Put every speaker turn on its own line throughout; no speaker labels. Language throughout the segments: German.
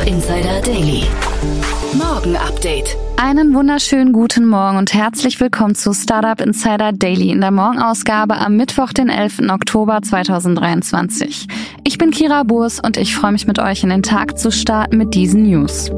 Startup Insider Daily. Morgen Update.
Einen wunderschönen guten Morgen und herzlich willkommen zu Startup Insider Daily in der Morgenausgabe am Mittwoch, den 11. Oktober 2023. Ich bin Kira Burs und ich freue mich mit euch in den Tag zu starten mit diesen News.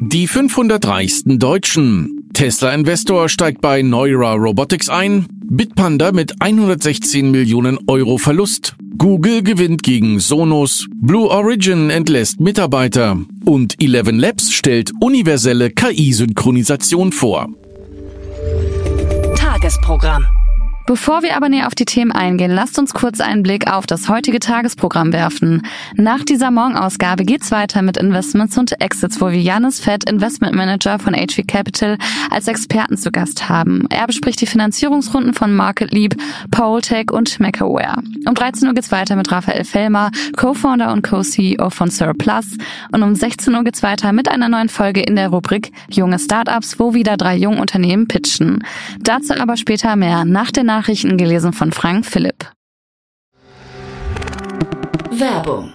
Die 500 reichsten Deutschen. Tesla-Investor steigt bei Neura Robotics ein. Bitpanda mit 116 Millionen Euro Verlust. Google gewinnt gegen Sonos. Blue Origin entlässt Mitarbeiter. Und Eleven Labs stellt universelle KI-Synchronisation vor.
Tagesprogramm.
Bevor wir aber näher auf die Themen eingehen, lasst uns kurz einen Blick auf das heutige Tagesprogramm werfen. Nach dieser Morgenausgabe geht's weiter mit Investments und Exits, wo wir Janis Fett, Investment Manager von HV Capital, als Experten zu Gast haben. Er bespricht die Finanzierungsrunden von Market Leap, Poltech und MacAware. Um 13 Uhr geht's weiter mit Raphael Fellmer, Co-Founder und Co-CEO von Surplus. Und um 16 Uhr geht's weiter mit einer neuen Folge in der Rubrik Junge Startups, wo wieder drei junge Unternehmen pitchen. Dazu aber später mehr nach der Nachrichten gelesen von Frank Philipp.
Werbung.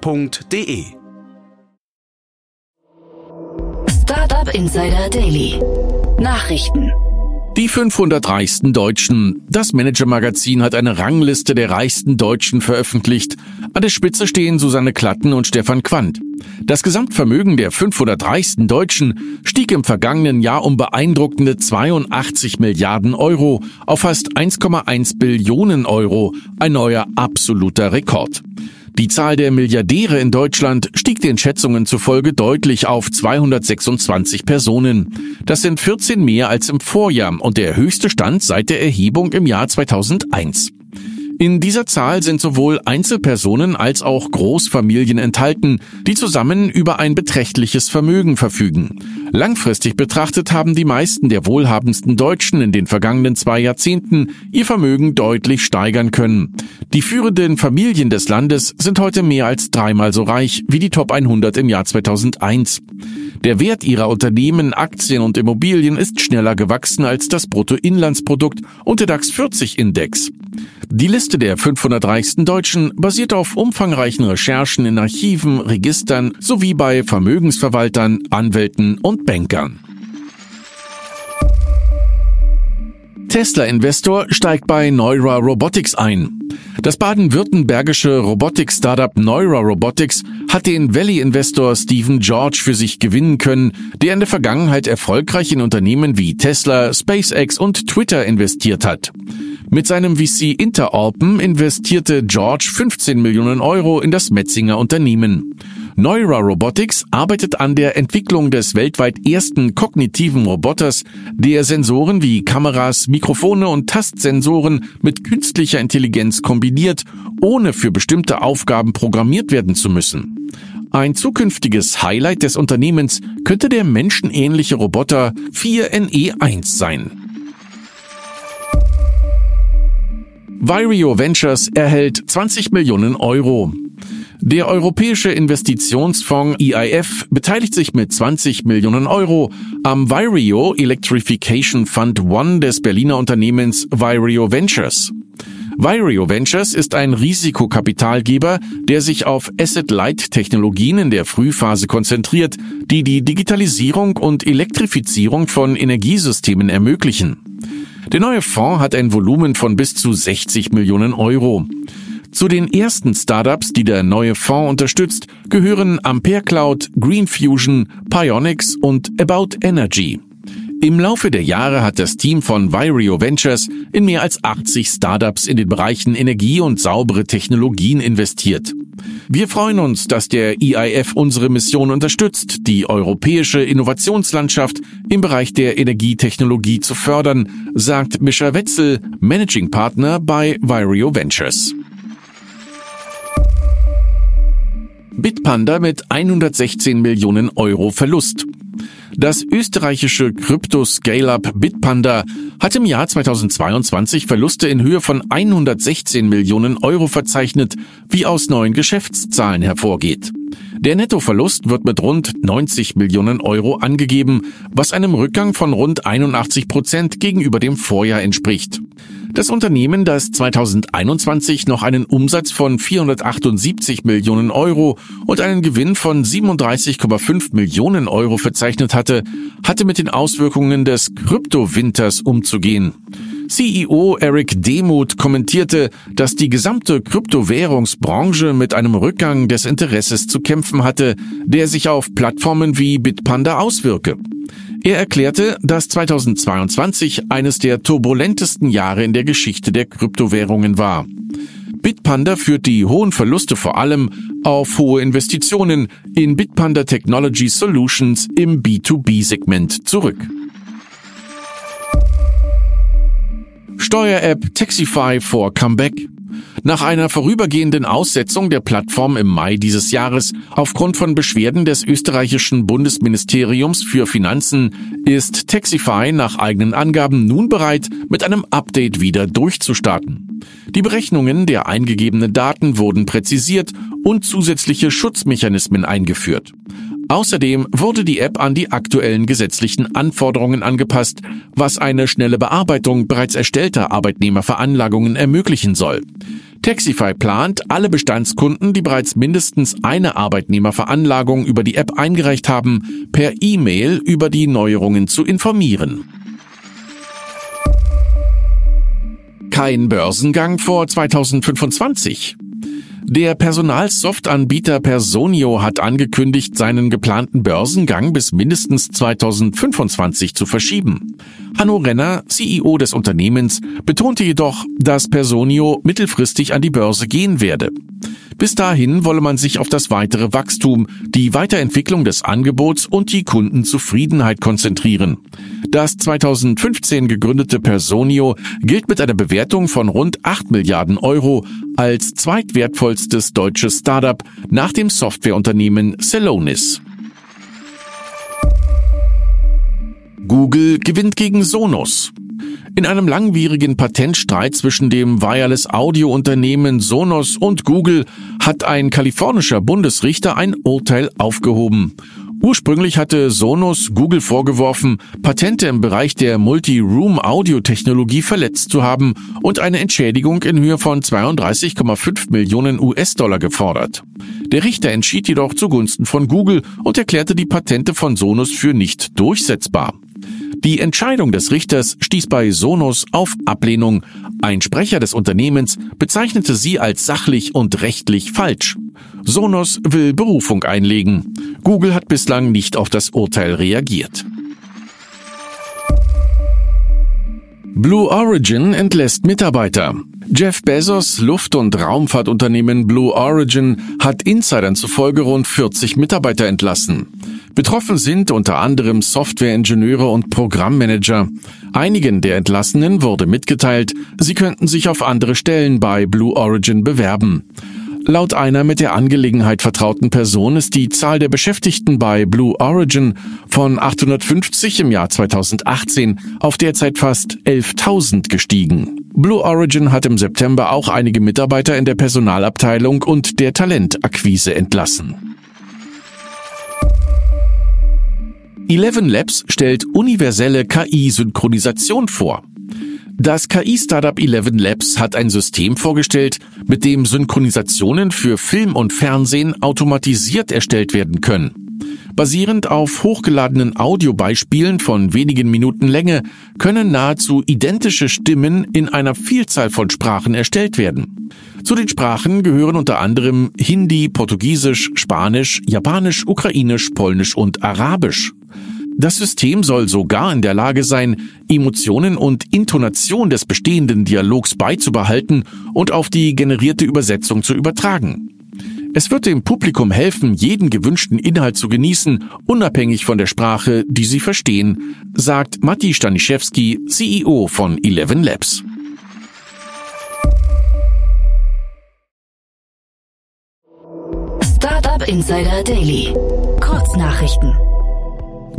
www.startup.de.
Startup Insider Daily. Nachrichten.
Die 500 reichsten Deutschen. Das Manager-Magazin hat eine Rangliste der reichsten Deutschen veröffentlicht. An der Spitze stehen Susanne Klatten und Stefan Quandt. Das Gesamtvermögen der 500 reichsten Deutschen stieg im vergangenen Jahr um beeindruckende 82 Milliarden Euro auf fast 1,1 Billionen Euro. Ein neuer absoluter Rekord. Die Zahl der Milliardäre in Deutschland stieg den Schätzungen zufolge deutlich auf 226 Personen. Das sind 14 mehr als im Vorjahr und der höchste Stand seit der Erhebung im Jahr 2001. In dieser Zahl sind sowohl Einzelpersonen als auch Großfamilien enthalten, die zusammen über ein beträchtliches Vermögen verfügen. Langfristig betrachtet haben die meisten der wohlhabendsten Deutschen in den vergangenen zwei Jahrzehnten ihr Vermögen deutlich steigern können. Die führenden Familien des Landes sind heute mehr als dreimal so reich wie die Top 100 im Jahr 2001. Der Wert ihrer Unternehmen, Aktien und Immobilien ist schneller gewachsen als das Bruttoinlandsprodukt und der DAX 40 Index. Die Liste der 500 reichsten Deutschen basiert auf umfangreichen Recherchen in Archiven, Registern sowie bei Vermögensverwaltern, Anwälten und Bankern. Tesla-Investor steigt bei Neura Robotics ein. Das baden-württembergische Robotik-Startup Neura Robotics hat den Valley-Investor Stephen George für sich gewinnen können, der in der Vergangenheit erfolgreich in Unternehmen wie Tesla, SpaceX und Twitter investiert hat. Mit seinem VC Interalpen investierte George 15 Millionen Euro in das Metzinger Unternehmen. Neura Robotics arbeitet an der Entwicklung des weltweit ersten kognitiven Roboters, der Sensoren wie Kameras, Mikrofone und Tastsensoren mit künstlicher Intelligenz kombiniert, ohne für bestimmte Aufgaben programmiert werden zu müssen. Ein zukünftiges Highlight des Unternehmens könnte der menschenähnliche Roboter 4NE1 sein. Virio Ventures erhält 20 Millionen Euro. Der Europäische Investitionsfonds EIF beteiligt sich mit 20 Millionen Euro am Virio Electrification Fund One des Berliner Unternehmens Virio Ventures. Virio Ventures ist ein Risikokapitalgeber, der sich auf Asset-Light-Technologien in der Frühphase konzentriert, die die Digitalisierung und Elektrifizierung von Energiesystemen ermöglichen. Der neue Fonds hat ein Volumen von bis zu 60 Millionen Euro. Zu den ersten Startups, die der neue Fonds unterstützt, gehören Ampere Cloud, Green Fusion, Pionics und About Energy. Im Laufe der Jahre hat das Team von Virio Ventures in mehr als 80 Startups in den Bereichen Energie und saubere Technologien investiert. Wir freuen uns, dass der EIF unsere Mission unterstützt, die europäische Innovationslandschaft im Bereich der Energietechnologie zu fördern, sagt Mischa Wetzel, Managing Partner bei Virio Ventures. Bitpanda mit 116 Millionen Euro Verlust. Das österreichische Krypto-Scale-Up Bitpanda hat im Jahr 2022 Verluste in Höhe von 116 Millionen Euro verzeichnet, wie aus neuen Geschäftszahlen hervorgeht. Der Nettoverlust wird mit rund 90 Millionen Euro angegeben, was einem Rückgang von rund 81 Prozent gegenüber dem Vorjahr entspricht. Das Unternehmen, das 2021 noch einen Umsatz von 478 Millionen Euro und einen Gewinn von 37,5 Millionen Euro verzeichnet hatte, hatte mit den Auswirkungen des Kryptowinters umzugehen. CEO Eric Demuth kommentierte, dass die gesamte Kryptowährungsbranche mit einem Rückgang des Interesses zu kämpfen hatte, der sich auf Plattformen wie Bitpanda auswirke. Er erklärte, dass 2022 eines der turbulentesten Jahre in der Geschichte der Kryptowährungen war. Bitpanda führt die hohen Verluste vor allem auf hohe Investitionen in Bitpanda Technology Solutions im B2B-Segment zurück. Steuer-App Taxify for Comeback nach einer vorübergehenden Aussetzung der Plattform im Mai dieses Jahres aufgrund von Beschwerden des österreichischen Bundesministeriums für Finanzen ist Taxify nach eigenen Angaben nun bereit, mit einem Update wieder durchzustarten. Die Berechnungen der eingegebenen Daten wurden präzisiert und zusätzliche Schutzmechanismen eingeführt. Außerdem wurde die App an die aktuellen gesetzlichen Anforderungen angepasst, was eine schnelle Bearbeitung bereits erstellter Arbeitnehmerveranlagungen ermöglichen soll. Taxify plant, alle Bestandskunden, die bereits mindestens eine Arbeitnehmerveranlagung über die App eingereicht haben, per E-Mail über die Neuerungen zu informieren. Kein Börsengang vor 2025. Der Personalsoftanbieter Personio hat angekündigt, seinen geplanten Börsengang bis mindestens 2025 zu verschieben. Hanno Renner, CEO des Unternehmens, betonte jedoch, dass Personio mittelfristig an die Börse gehen werde. Bis dahin wolle man sich auf das weitere Wachstum, die Weiterentwicklung des Angebots und die Kundenzufriedenheit konzentrieren. Das 2015 gegründete Personio gilt mit einer Bewertung von rund 8 Milliarden Euro als zweitwertvollstes deutsches Startup nach dem Softwareunternehmen Celonis. Google gewinnt gegen Sonos. In einem langwierigen Patentstreit zwischen dem Wireless-Audio-Unternehmen Sonos und Google hat ein kalifornischer Bundesrichter ein Urteil aufgehoben. Ursprünglich hatte Sonos Google vorgeworfen, Patente im Bereich der Multi-Room-Audio-Technologie verletzt zu haben und eine Entschädigung in Höhe von 32,5 Millionen US-Dollar gefordert. Der Richter entschied jedoch zugunsten von Google und erklärte die Patente von Sonos für nicht durchsetzbar. Die Entscheidung des Richters stieß bei Sonos auf Ablehnung. Ein Sprecher des Unternehmens bezeichnete sie als sachlich und rechtlich falsch. Sonos will Berufung einlegen. Google hat bislang nicht auf das Urteil reagiert. Blue Origin entlässt Mitarbeiter. Jeff Bezos Luft- und Raumfahrtunternehmen Blue Origin hat Insidern zufolge rund 40 Mitarbeiter entlassen. Betroffen sind unter anderem Softwareingenieure und Programmmanager. Einigen der Entlassenen wurde mitgeteilt, sie könnten sich auf andere Stellen bei Blue Origin bewerben. Laut einer mit der Angelegenheit vertrauten Person ist die Zahl der Beschäftigten bei Blue Origin von 850 im Jahr 2018 auf derzeit fast 11.000 gestiegen. Blue Origin hat im September auch einige Mitarbeiter in der Personalabteilung und der Talentakquise entlassen. Eleven Labs stellt universelle KI-Synchronisation vor. Das KI-Startup Eleven Labs hat ein System vorgestellt, mit dem Synchronisationen für Film und Fernsehen automatisiert erstellt werden können. Basierend auf hochgeladenen Audiobeispielen von wenigen Minuten Länge können nahezu identische Stimmen in einer Vielzahl von Sprachen erstellt werden. Zu den Sprachen gehören unter anderem Hindi, Portugiesisch, Spanisch, Japanisch, Ukrainisch, Polnisch und Arabisch. Das System soll sogar in der Lage sein, Emotionen und Intonation des bestehenden Dialogs beizubehalten und auf die generierte Übersetzung zu übertragen. Es wird dem Publikum helfen, jeden gewünschten Inhalt zu genießen, unabhängig von der Sprache, die sie verstehen, sagt Matti Staniszewski, CEO von Eleven Labs.
Startup Insider Daily. Kurznachrichten.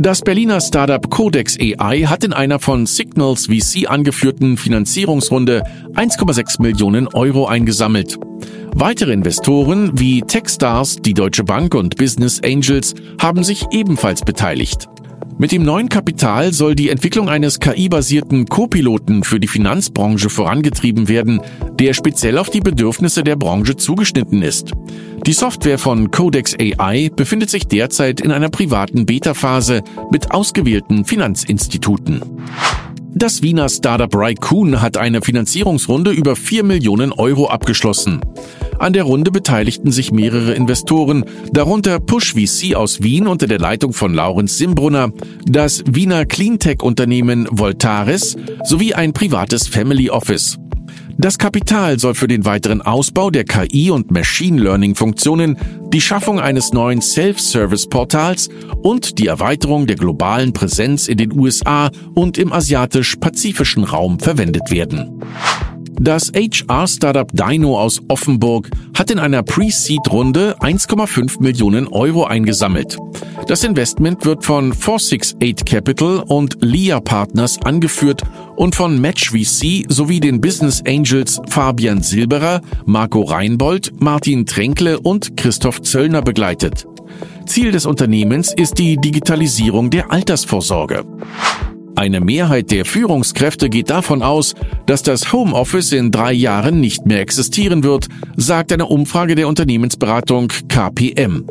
Das Berliner Startup Codex AI hat in einer von Signals VC angeführten Finanzierungsrunde 1,6 Millionen Euro eingesammelt. Weitere Investoren wie Techstars, die Deutsche Bank und Business Angels haben sich ebenfalls beteiligt. Mit dem neuen Kapital soll die Entwicklung eines KI-basierten Co-Piloten für die Finanzbranche vorangetrieben werden, der speziell auf die Bedürfnisse der Branche zugeschnitten ist. Die Software von Codex AI befindet sich derzeit in einer privaten Beta-Phase mit ausgewählten Finanzinstituten. Das Wiener Startup Raikun hat eine Finanzierungsrunde über 4 Millionen Euro abgeschlossen. An der Runde beteiligten sich mehrere Investoren, darunter Push VC aus Wien unter der Leitung von Laurens Simbrunner, das Wiener Cleantech-Unternehmen Voltaris sowie ein privates Family Office. Das Kapital soll für den weiteren Ausbau der KI- und Machine Learning-Funktionen, die Schaffung eines neuen Self-Service-Portals und die Erweiterung der globalen Präsenz in den USA und im asiatisch-pazifischen Raum verwendet werden. Das HR-Startup Dino aus Offenburg hat in einer Pre-Seed-Runde 1,5 Millionen Euro eingesammelt. Das Investment wird von 468 Capital und Lia Partners angeführt und von Match VC sowie den Business Angels Fabian Silberer, Marco Reinbold, Martin Tränkle und Christoph Zöllner begleitet. Ziel des Unternehmens ist die Digitalisierung der Altersvorsorge. Eine Mehrheit der Führungskräfte geht davon aus, dass das Homeoffice in drei Jahren nicht mehr existieren wird, sagt eine Umfrage der Unternehmensberatung KPM.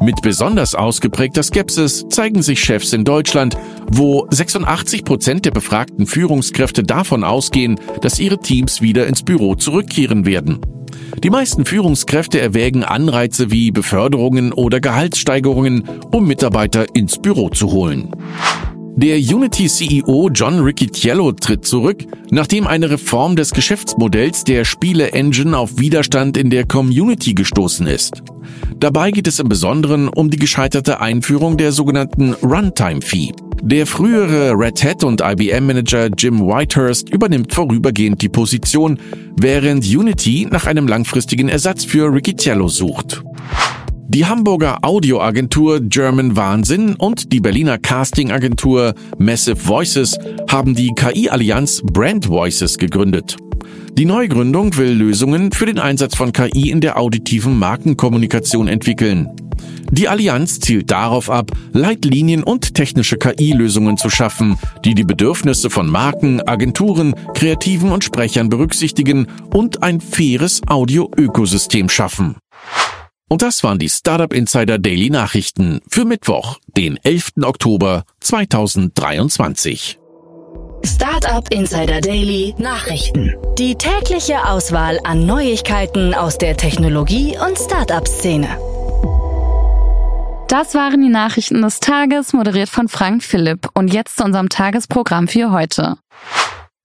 Mit besonders ausgeprägter Skepsis zeigen sich Chefs in Deutschland, wo 86 Prozent der befragten Führungskräfte davon ausgehen, dass ihre Teams wieder ins Büro zurückkehren werden. Die meisten Führungskräfte erwägen Anreize wie Beförderungen oder Gehaltssteigerungen, um Mitarbeiter ins Büro zu holen. Der Unity-CEO John Riccitiello tritt zurück, nachdem eine Reform des Geschäftsmodells der Spiele-Engine auf Widerstand in der Community gestoßen ist. Dabei geht es im Besonderen um die gescheiterte Einführung der sogenannten Runtime-Fee. Der frühere Red Hat und IBM-Manager Jim Whitehurst übernimmt vorübergehend die Position, während Unity nach einem langfristigen Ersatz für Riccitiello sucht. Die Hamburger Audioagentur German Wahnsinn und die Berliner Castingagentur Massive Voices haben die KI-Allianz Brand Voices gegründet. Die Neugründung will Lösungen für den Einsatz von KI in der auditiven Markenkommunikation entwickeln. Die Allianz zielt darauf ab, Leitlinien und technische KI-Lösungen zu schaffen, die die Bedürfnisse von Marken, Agenturen, Kreativen und Sprechern berücksichtigen und ein faires Audio-Ökosystem schaffen. Und das waren die Startup Insider Daily Nachrichten für Mittwoch, den 11. Oktober 2023.
Startup Insider Daily Nachrichten. Die tägliche Auswahl an Neuigkeiten aus der Technologie- und Startup-Szene.
Das waren die Nachrichten des Tages, moderiert von Frank Philipp. Und jetzt zu unserem Tagesprogramm für heute.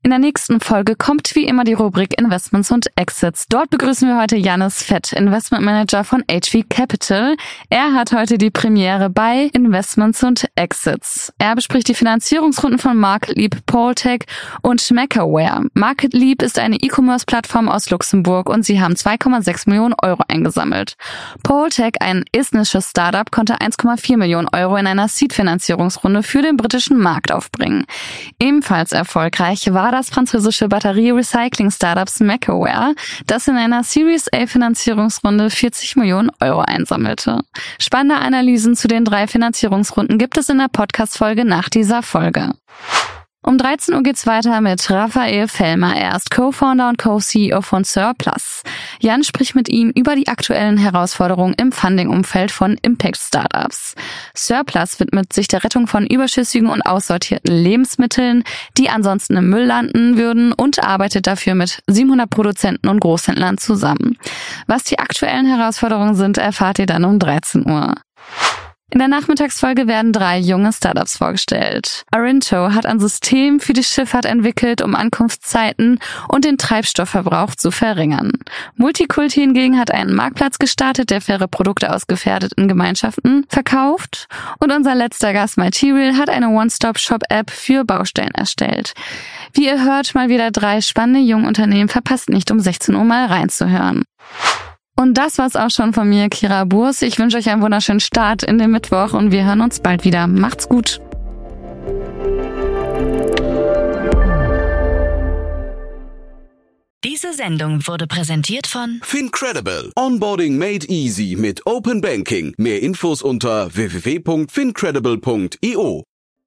In der nächsten Folge kommt wie immer die Rubrik Investments und Exits. Dort begrüßen wir heute Janis Fett, Investment Manager von HV Capital. Er hat heute die Premiere bei Investments und Exits. Er bespricht die Finanzierungsrunden von MarketLeap, Poltech und Macaware. MarketLeap ist eine E-Commerce-Plattform aus Luxemburg und sie haben 2,6 Millionen Euro eingesammelt. Poltech, ein estnisches Startup, konnte 1,4 Millionen Euro in einer Seed-Finanzierungsrunde für den britischen Markt aufbringen. Ebenfalls erfolgreich war das französische Batterie-Recycling-Startups Macaware, das in einer Series A Finanzierungsrunde 40 Millionen Euro einsammelte. Spannende Analysen zu den drei Finanzierungsrunden gibt es in der Podcast-Folge nach dieser Folge. Um 13 Uhr geht's weiter mit Raphael Fellmer. Er ist Co-Founder und Co-CEO von Surplus. Jan spricht mit ihm über die aktuellen Herausforderungen im Funding-Umfeld von Impact-Startups. Surplus widmet sich der Rettung von überschüssigen und aussortierten Lebensmitteln, die ansonsten im Müll landen würden und arbeitet dafür mit 700 Produzenten und Großhändlern zusammen. Was die aktuellen Herausforderungen sind, erfahrt ihr dann um 13 Uhr. In der Nachmittagsfolge werden drei junge Startups vorgestellt. Arinto hat ein System für die Schifffahrt entwickelt, um Ankunftszeiten und den Treibstoffverbrauch zu verringern. Multikulti hingegen hat einen Marktplatz gestartet, der faire Produkte aus gefährdeten Gemeinschaften verkauft. Und unser letzter Gast Material hat eine One-Stop-Shop-App für Baustellen erstellt. Wie ihr hört, mal wieder drei spannende junge Unternehmen. Verpasst nicht, um 16 Uhr mal reinzuhören. Und das war's auch schon von mir, Kira Burs. Ich wünsche euch einen wunderschönen Start in den Mittwoch und wir hören uns bald wieder. Macht's gut.
Diese Sendung wurde präsentiert von
Fincredible. Onboarding made easy mit Open Banking. Mehr Infos unter www.fincredible.io.